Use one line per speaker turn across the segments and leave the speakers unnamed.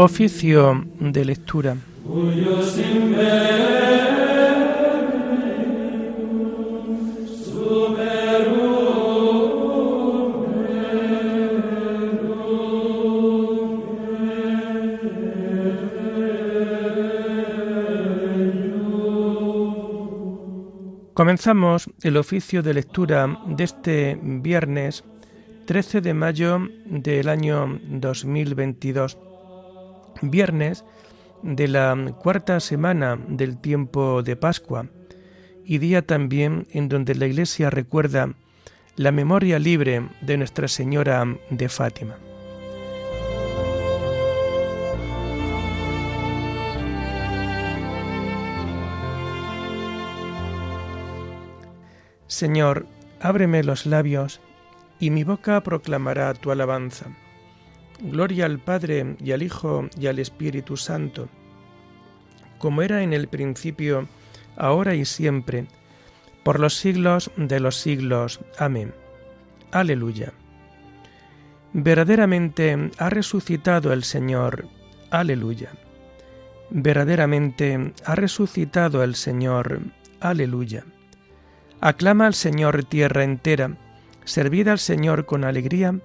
Oficio de lectura. Comenzamos el oficio de lectura de este viernes 13 de mayo del año 2022, viernes de la cuarta semana del tiempo de Pascua y día también en donde la Iglesia recuerda la memoria libre de Nuestra Señora de Fátima. Señor, ábreme los labios y mi boca proclamará tu alabanza. Gloria al Padre y al Hijo y al Espíritu Santo, como era en el principio, ahora y siempre, por los siglos de los siglos. Amén. Aleluya. Verdaderamente ha resucitado el Señor. Aleluya. Verdaderamente ha resucitado el Señor. Aleluya. Aclama al Señor tierra entera servid al Señor con alegría,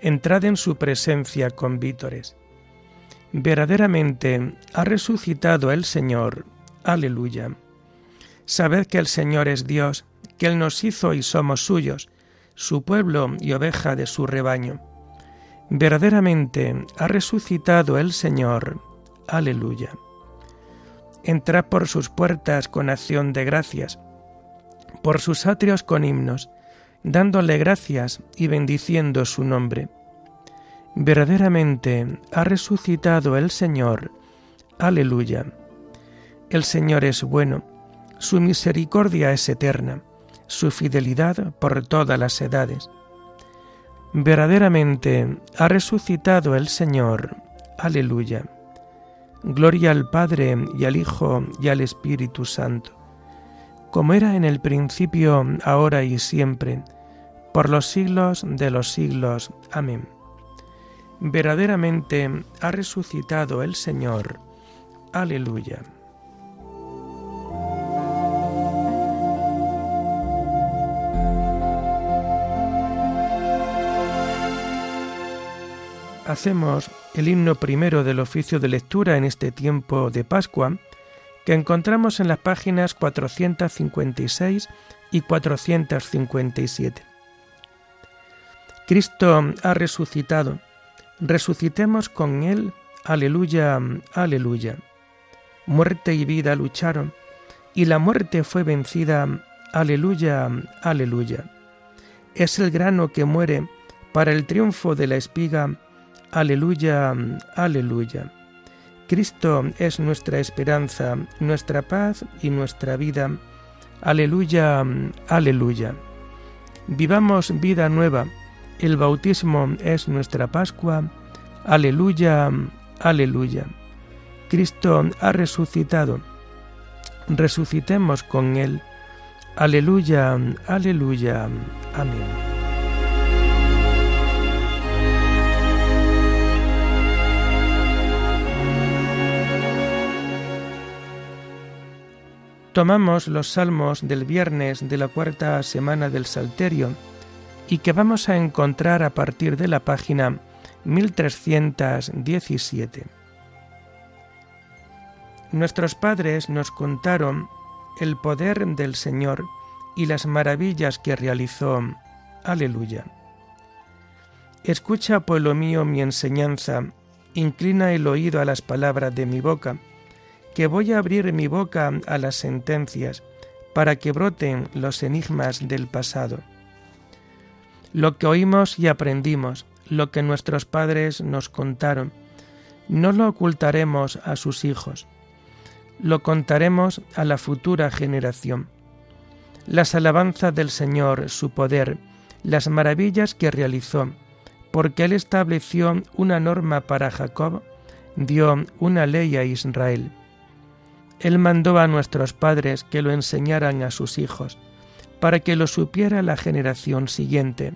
entrad en su presencia con vítores. Verdaderamente ha resucitado el Señor. Aleluya. Sabed que el Señor es Dios, que Él nos hizo y somos suyos, su pueblo y oveja de su rebaño. Verdaderamente ha resucitado el Señor. Aleluya. Entrad por sus puertas con acción de gracias, por sus atrios con himnos dándole gracias y bendiciendo su nombre. Verdaderamente ha resucitado el Señor. Aleluya. El Señor es bueno, su misericordia es eterna, su fidelidad por todas las edades. Verdaderamente ha resucitado el Señor. Aleluya. Gloria al Padre y al Hijo y al Espíritu Santo, como era en el principio, ahora y siempre, por los siglos de los siglos. Amén. Verdaderamente ha resucitado el Señor. Aleluya. Hacemos el himno primero del oficio de lectura en este tiempo de Pascua, que encontramos en las páginas 456 y 457. Cristo ha resucitado. Resucitemos con Él. Aleluya, aleluya. Muerte y vida lucharon, y la muerte fue vencida. Aleluya, aleluya. Es el grano que muere para el triunfo de la espiga. Aleluya, aleluya. Cristo es nuestra esperanza, nuestra paz y nuestra vida. Aleluya, aleluya. Vivamos vida nueva el bautismo es nuestra Pascua. Aleluya, aleluya. Cristo ha resucitado. Resucitemos con Él. Aleluya, aleluya. Amén. Tomamos los salmos del viernes de la cuarta semana del Salterio y que vamos a encontrar a partir de la página 1317. Nuestros padres nos contaron el poder del Señor y las maravillas que realizó. Aleluya. Escucha, pueblo mío, mi enseñanza, inclina el oído a las palabras de mi boca, que voy a abrir mi boca a las sentencias, para que broten los enigmas del pasado lo que oímos y aprendimos, lo que nuestros padres nos contaron, no lo ocultaremos a sus hijos, lo contaremos a la futura generación. Las alabanzas del Señor, su poder, las maravillas que realizó, porque Él estableció una norma para Jacob, dio una ley a Israel. Él mandó a nuestros padres que lo enseñaran a sus hijos, para que lo supiera la generación siguiente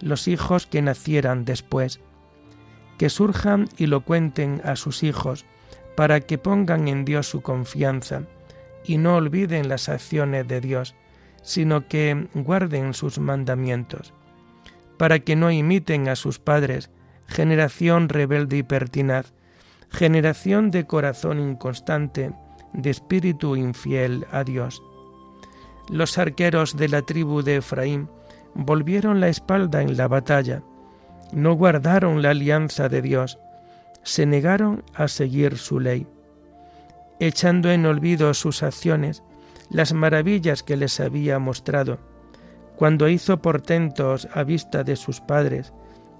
los hijos que nacieran después. que surjan y lo cuenten a sus hijos, para que pongan en Dios su confianza y no olviden las acciones de Dios, sino que guarden sus mandamientos, para que no imiten a sus padres, generación rebelde y pertinaz, generación de corazón inconstante, de espíritu infiel a Dios. Los arqueros de la tribu de Efraín volvieron la espalda en la batalla, no guardaron la alianza de Dios, se negaron a seguir su ley. Echando en olvido sus acciones, las maravillas que les había mostrado, cuando hizo portentos a vista de sus padres,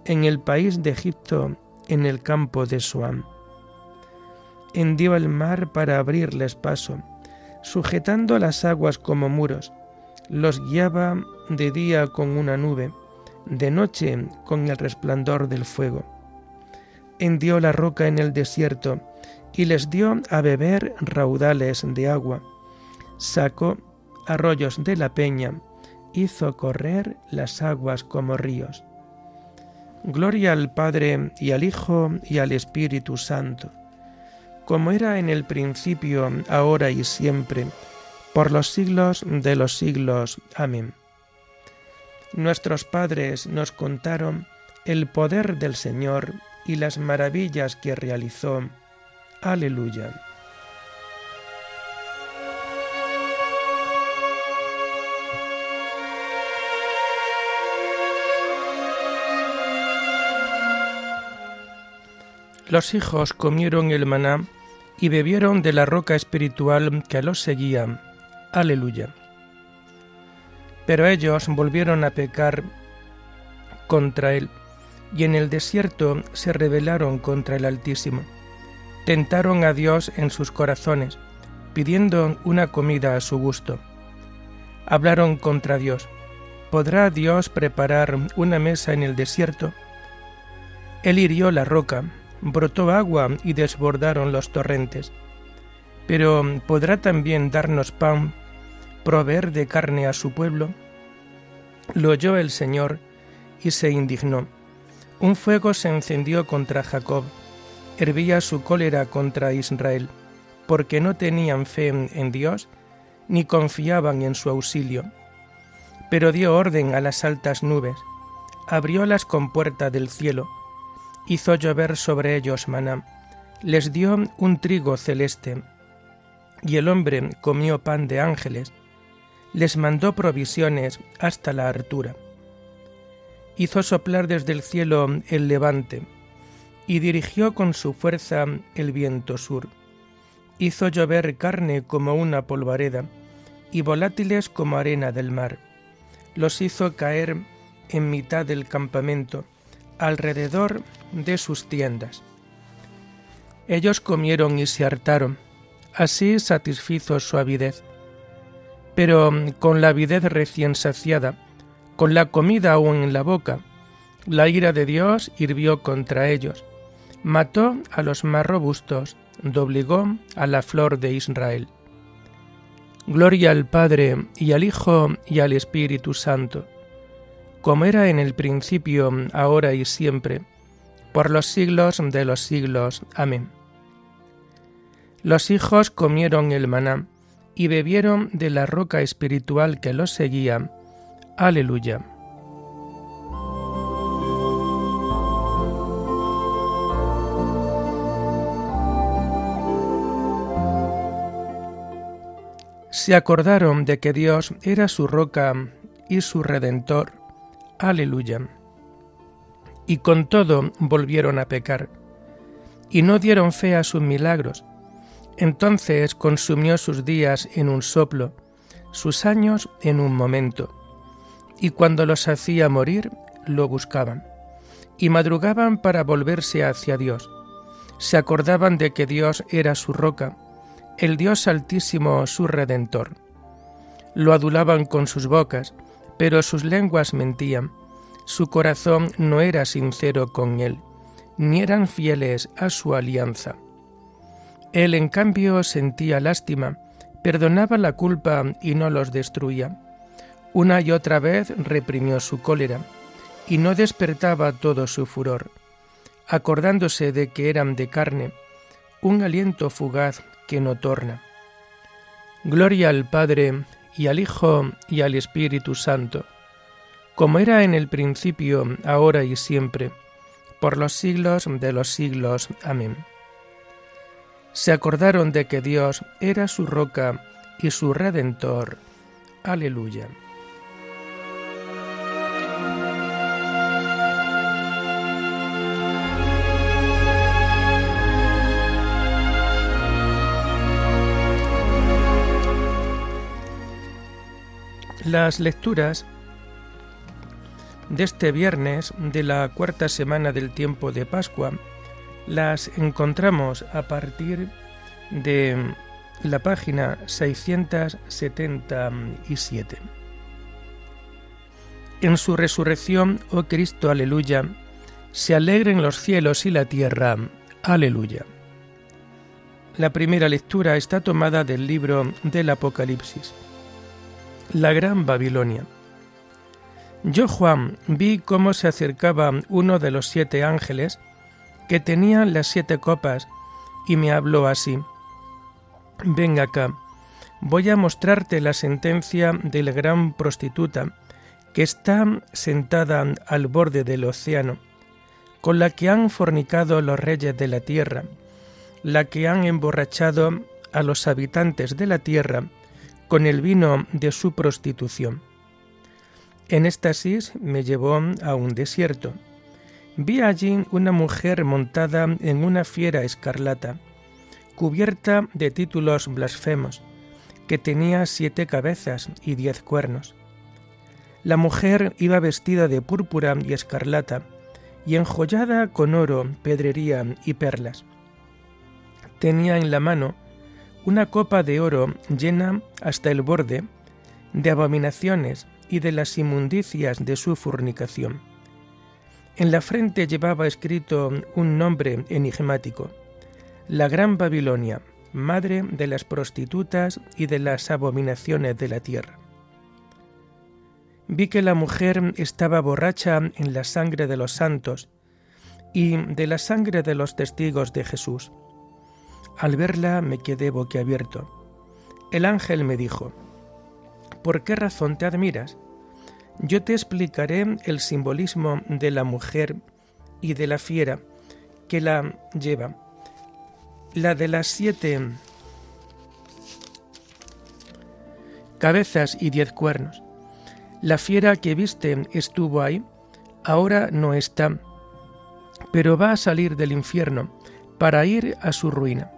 en el país de Egipto, en el campo de Suam. Hendió el mar para abrirles paso, sujetando las aguas como muros, los guiaba de día con una nube, de noche con el resplandor del fuego. Hendió la roca en el desierto y les dio a beber raudales de agua. Sacó arroyos de la peña, hizo correr las aguas como ríos. Gloria al Padre y al Hijo y al Espíritu Santo, como era en el principio, ahora y siempre, por los siglos de los siglos. Amén. Nuestros padres nos contaron el poder del Señor y las maravillas que realizó. Aleluya. Los hijos comieron el maná y bebieron de la roca espiritual que los seguía. Aleluya. Pero ellos volvieron a pecar contra él, y en el desierto se rebelaron contra el Altísimo. Tentaron a Dios en sus corazones, pidiendo una comida a su gusto. Hablaron contra Dios. ¿Podrá Dios preparar una mesa en el desierto? Él hirió la roca, brotó agua y desbordaron los torrentes. Pero ¿podrá también darnos pan proveer de carne a su pueblo? Lo oyó el Señor y se indignó. Un fuego se encendió contra Jacob, hervía su cólera contra Israel, porque no tenían fe en Dios ni confiaban en su auxilio. Pero dio orden a las altas nubes, abrió las compuertas del cielo, hizo llover sobre ellos maná, les dio un trigo celeste, y el hombre comió pan de ángeles, les mandó provisiones hasta la hartura. Hizo soplar desde el cielo el levante, y dirigió con su fuerza el viento sur. Hizo llover carne como una polvareda, y volátiles como arena del mar. Los hizo caer en mitad del campamento, alrededor de sus tiendas. Ellos comieron y se hartaron, así satisfizo su avidez pero mm, con la avidez recién saciada, con la comida aún en la boca, la ira de Dios hirvió contra ellos, mató a los más robustos, doblegó a la flor de Israel. Gloria al Padre y al Hijo y al Espíritu Santo, como era en el principio, ahora y siempre, por los siglos de los siglos. Amén. Los hijos comieron el maná, y bebieron de la roca espiritual que los seguía. Aleluya. Se acordaron de que Dios era su roca y su redentor. Aleluya. Y con todo volvieron a pecar, y no dieron fe a sus milagros, entonces consumió sus días en un soplo, sus años en un momento, y cuando los hacía morir, lo buscaban, y madrugaban para volverse hacia Dios. Se acordaban de que Dios era su roca, el Dios altísimo su redentor. Lo adulaban con sus bocas, pero sus lenguas mentían. Su corazón no era sincero con él, ni eran fieles a su alianza. Él, en cambio, sentía lástima, perdonaba la culpa y no los destruía. Una y otra vez reprimió su cólera, y no despertaba todo su furor. acordándose de que eran de carne, un aliento fugaz que no torna. Gloria al Padre y al Hijo y al Espíritu Santo, como era en el principio, ahora y siempre, por los siglos de los siglos. Amén. Se acordaron de que Dios era su roca y su redentor. Aleluya. Las lecturas de este viernes de la cuarta semana del tiempo de Pascua las encontramos a partir de la página 677. En su resurrección, oh Cristo, aleluya, se alegren los cielos y la tierra, aleluya. La primera lectura está tomada del libro del Apocalipsis la gran Babilonia. Yo, Juan, vi cómo se acercaba uno de los siete ángeles que tenían las siete copas y me habló así. Ven acá, voy a mostrarte la sentencia de la gran prostituta que está sentada al borde del océano, con la que han fornicado los reyes de la tierra, la que han emborrachado a los habitantes de la tierra con el vino de su prostitución. En éxtasis me llevó a un desierto. Vi allí una mujer montada en una fiera escarlata, cubierta de títulos blasfemos, que tenía siete cabezas y diez cuernos. La mujer iba vestida de púrpura y escarlata, y enjollada con oro, pedrería y perlas. Tenía en la mano una copa de oro llena hasta el borde de abominaciones y de las inmundicias de su fornicación. En la frente llevaba escrito un nombre enigmático, la Gran Babilonia, madre de las prostitutas y de las abominaciones de la tierra. Vi que la mujer estaba borracha en la sangre de los santos y de la sangre de los testigos de Jesús al verla me quedé boquiabierto. El ángel me dijo, ¿por qué razón te admiras? Yo te explicaré el simbolismo de la mujer y de la fiera que la lleva. La de las siete cabezas y diez cuernos. La fiera que viste estuvo ahí, ahora no está, pero va a salir del infierno para ir a su ruina.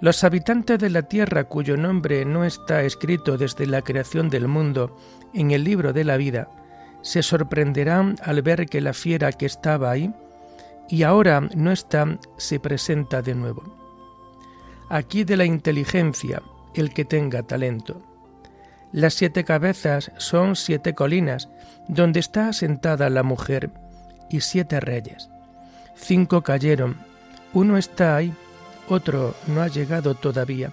Los habitantes de la tierra cuyo nombre no está escrito desde la creación del mundo en el libro de la vida, se sorprenderán al ver que la fiera que estaba ahí y ahora no está se presenta de nuevo. Aquí de la inteligencia el que tenga talento. Las siete cabezas son siete colinas donde está sentada la mujer y siete reyes. Cinco cayeron, uno está ahí otro no ha llegado todavía,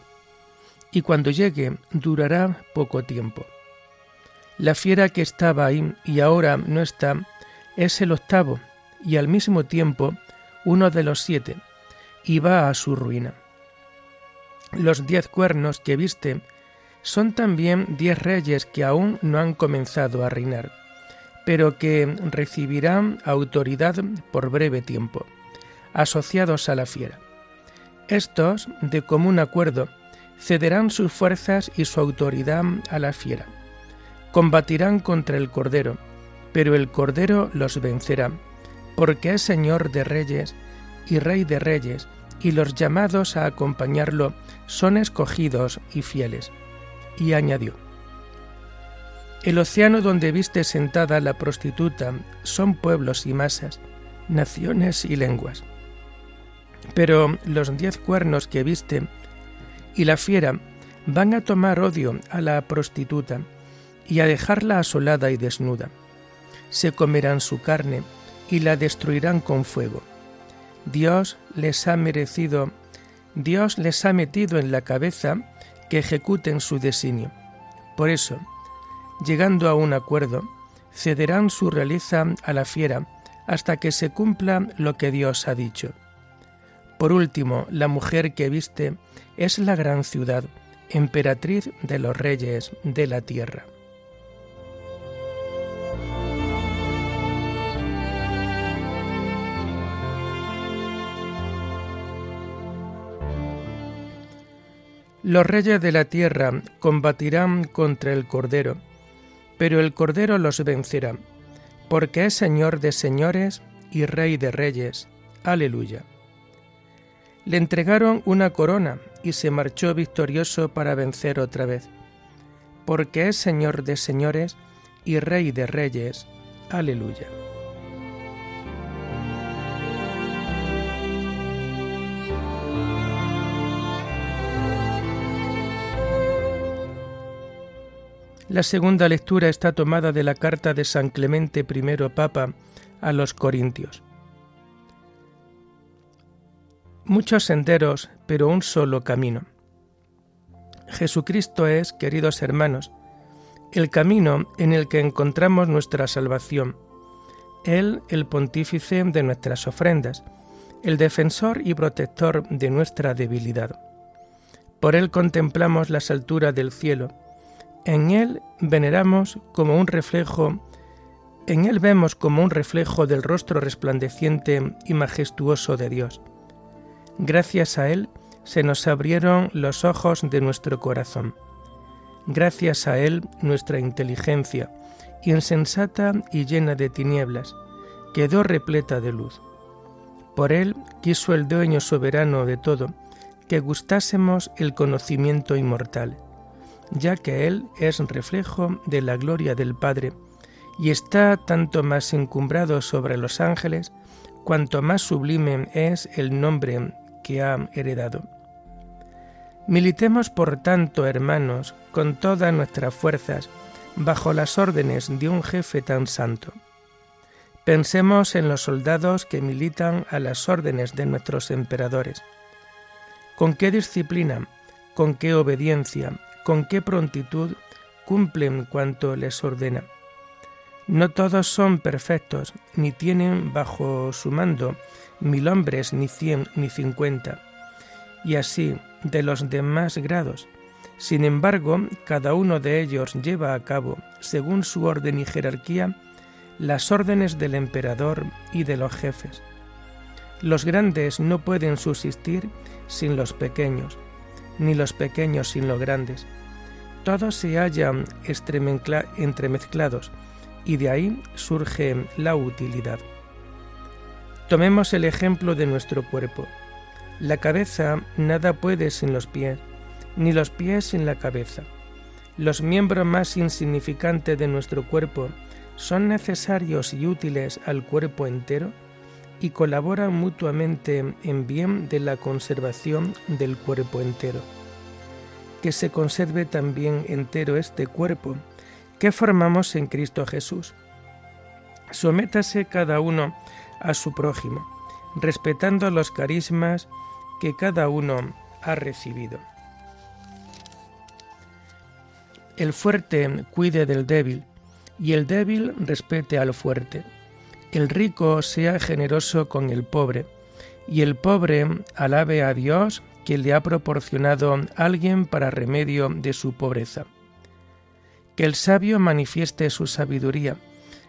y cuando llegue durará poco tiempo. La fiera que estaba ahí y ahora no está es el octavo y al mismo tiempo uno de los siete, y va a su ruina. Los diez cuernos que viste son también diez reyes que aún no han comenzado a reinar, pero que recibirán autoridad por breve tiempo, asociados a la fiera. Estos, de común acuerdo, cederán sus fuerzas y su autoridad a la fiera. Combatirán contra el Cordero, pero el Cordero los vencerá, porque es Señor de reyes y Rey de reyes, y los llamados a acompañarlo son escogidos y fieles. Y añadió, El océano donde viste sentada la prostituta son pueblos y masas, naciones y lenguas pero los diez cuernos que viste y la fiera van a tomar odio a la prostituta y a dejarla asolada y desnuda. Se comerán su carne y la destruirán con fuego. Dios les ha merecido, Dios les ha metido en la cabeza que ejecuten su designio. Por eso, llegando a un acuerdo, cederán su realiza a la fiera hasta que se cumpla lo que Dios ha dicho. Por último, la mujer que viste es la gran ciudad, emperatriz de los reyes de la tierra. Los reyes de la tierra combatirán contra el Cordero, pero el Cordero los vencerá, porque es Señor de señores y Rey de reyes. Aleluya. Le entregaron una corona y se marchó victorioso para vencer otra vez, porque es Señor de señores y Rey de reyes. Aleluya. La segunda lectura está tomada de la carta de San Clemente I Papa a los Corintios. Muchos senderos, pero un solo camino. Jesucristo es, queridos hermanos, el camino en el que encontramos nuestra salvación. Él, el pontífice de nuestras ofrendas, el defensor y protector de nuestra debilidad. Por Él contemplamos las alturas del cielo. En Él veneramos como un reflejo, en Él vemos como un reflejo del rostro resplandeciente y majestuoso de Dios. Gracias a Él se nos abrieron los ojos de nuestro corazón. Gracias a Él nuestra inteligencia, insensata y llena de tinieblas, quedó repleta de luz. Por Él quiso el dueño soberano de todo que gustásemos el conocimiento inmortal, ya que Él es reflejo de la gloria del Padre y está tanto más encumbrado sobre los ángeles, cuanto más sublime es el nombre que ha heredado. Militemos, por tanto, hermanos, con todas nuestras fuerzas, bajo las órdenes de un jefe tan santo. Pensemos en los soldados que militan a las órdenes de nuestros emperadores. Con qué disciplina, con qué obediencia, con qué prontitud cumplen cuanto les ordena. No todos son perfectos, ni tienen bajo su mando mil hombres, ni cien, ni cincuenta, y así de los demás grados. Sin embargo, cada uno de ellos lleva a cabo, según su orden y jerarquía, las órdenes del emperador y de los jefes. Los grandes no pueden subsistir sin los pequeños, ni los pequeños sin los grandes. Todos se hallan entremezclados y de ahí surge la utilidad. Tomemos el ejemplo de nuestro cuerpo. La cabeza nada puede sin los pies, ni los pies sin la cabeza. Los miembros más insignificantes de nuestro cuerpo son necesarios y útiles al cuerpo entero y colaboran mutuamente en bien de la conservación del cuerpo entero. Que se conserve también entero este cuerpo que formamos en Cristo Jesús. Sométase cada uno a su prójimo, respetando los carismas que cada uno ha recibido. El fuerte cuide del débil y el débil respete al fuerte. El rico sea generoso con el pobre y el pobre alabe a Dios que le ha proporcionado alguien para remedio de su pobreza. Que el sabio manifieste su sabiduría,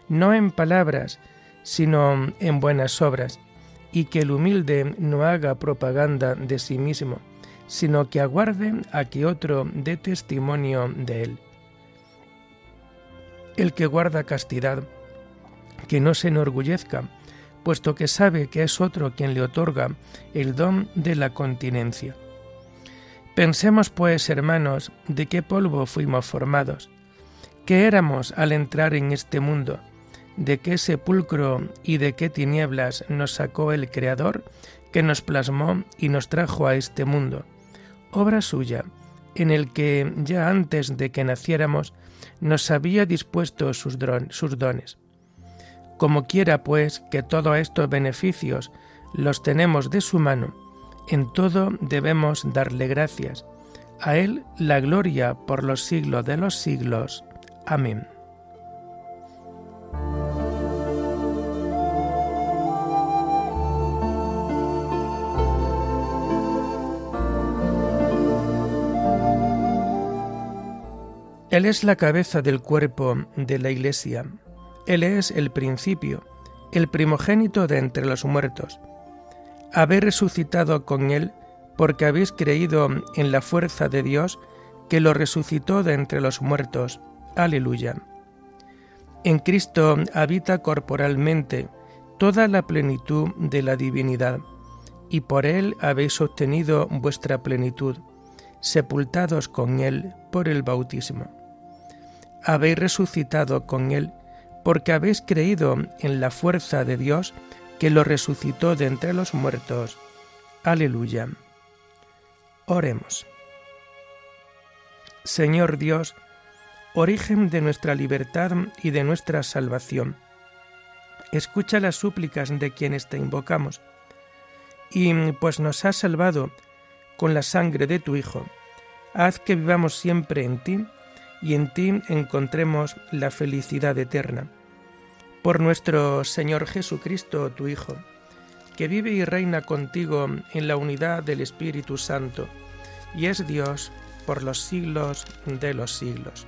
no en palabras, sino en buenas obras, y que el humilde no haga propaganda de sí mismo, sino que aguarde a que otro dé testimonio de él. El que guarda castidad, que no se enorgullezca, puesto que sabe que es otro quien le otorga el don de la continencia. Pensemos, pues, hermanos, de qué polvo fuimos formados, qué éramos al entrar en este mundo, de qué sepulcro y de qué tinieblas nos sacó el Creador, que nos plasmó y nos trajo a este mundo, obra suya, en el que ya antes de que naciéramos nos había dispuesto sus, sus dones. Como quiera, pues, que todos estos beneficios los tenemos de su mano, en todo debemos darle gracias. A Él la gloria por los siglos de los siglos. Amén. Él es la cabeza del cuerpo de la Iglesia. Él es el principio, el primogénito de entre los muertos. Habéis resucitado con Él porque habéis creído en la fuerza de Dios que lo resucitó de entre los muertos Aleluya. En Cristo habita corporalmente toda la plenitud de la divinidad, y por Él habéis obtenido vuestra plenitud, sepultados con Él por el bautismo. Habéis resucitado con Él porque habéis creído en la fuerza de Dios que lo resucitó de entre los muertos. Aleluya. Oremos. Señor Dios, origen de nuestra libertad y de nuestra salvación, escucha las súplicas de quienes te invocamos, y pues nos has salvado con la sangre de tu Hijo, haz que vivamos siempre en ti y en ti encontremos la felicidad eterna. Por nuestro Señor Jesucristo, tu Hijo, que vive y reina contigo en la unidad del Espíritu Santo, y es Dios por los siglos de los siglos.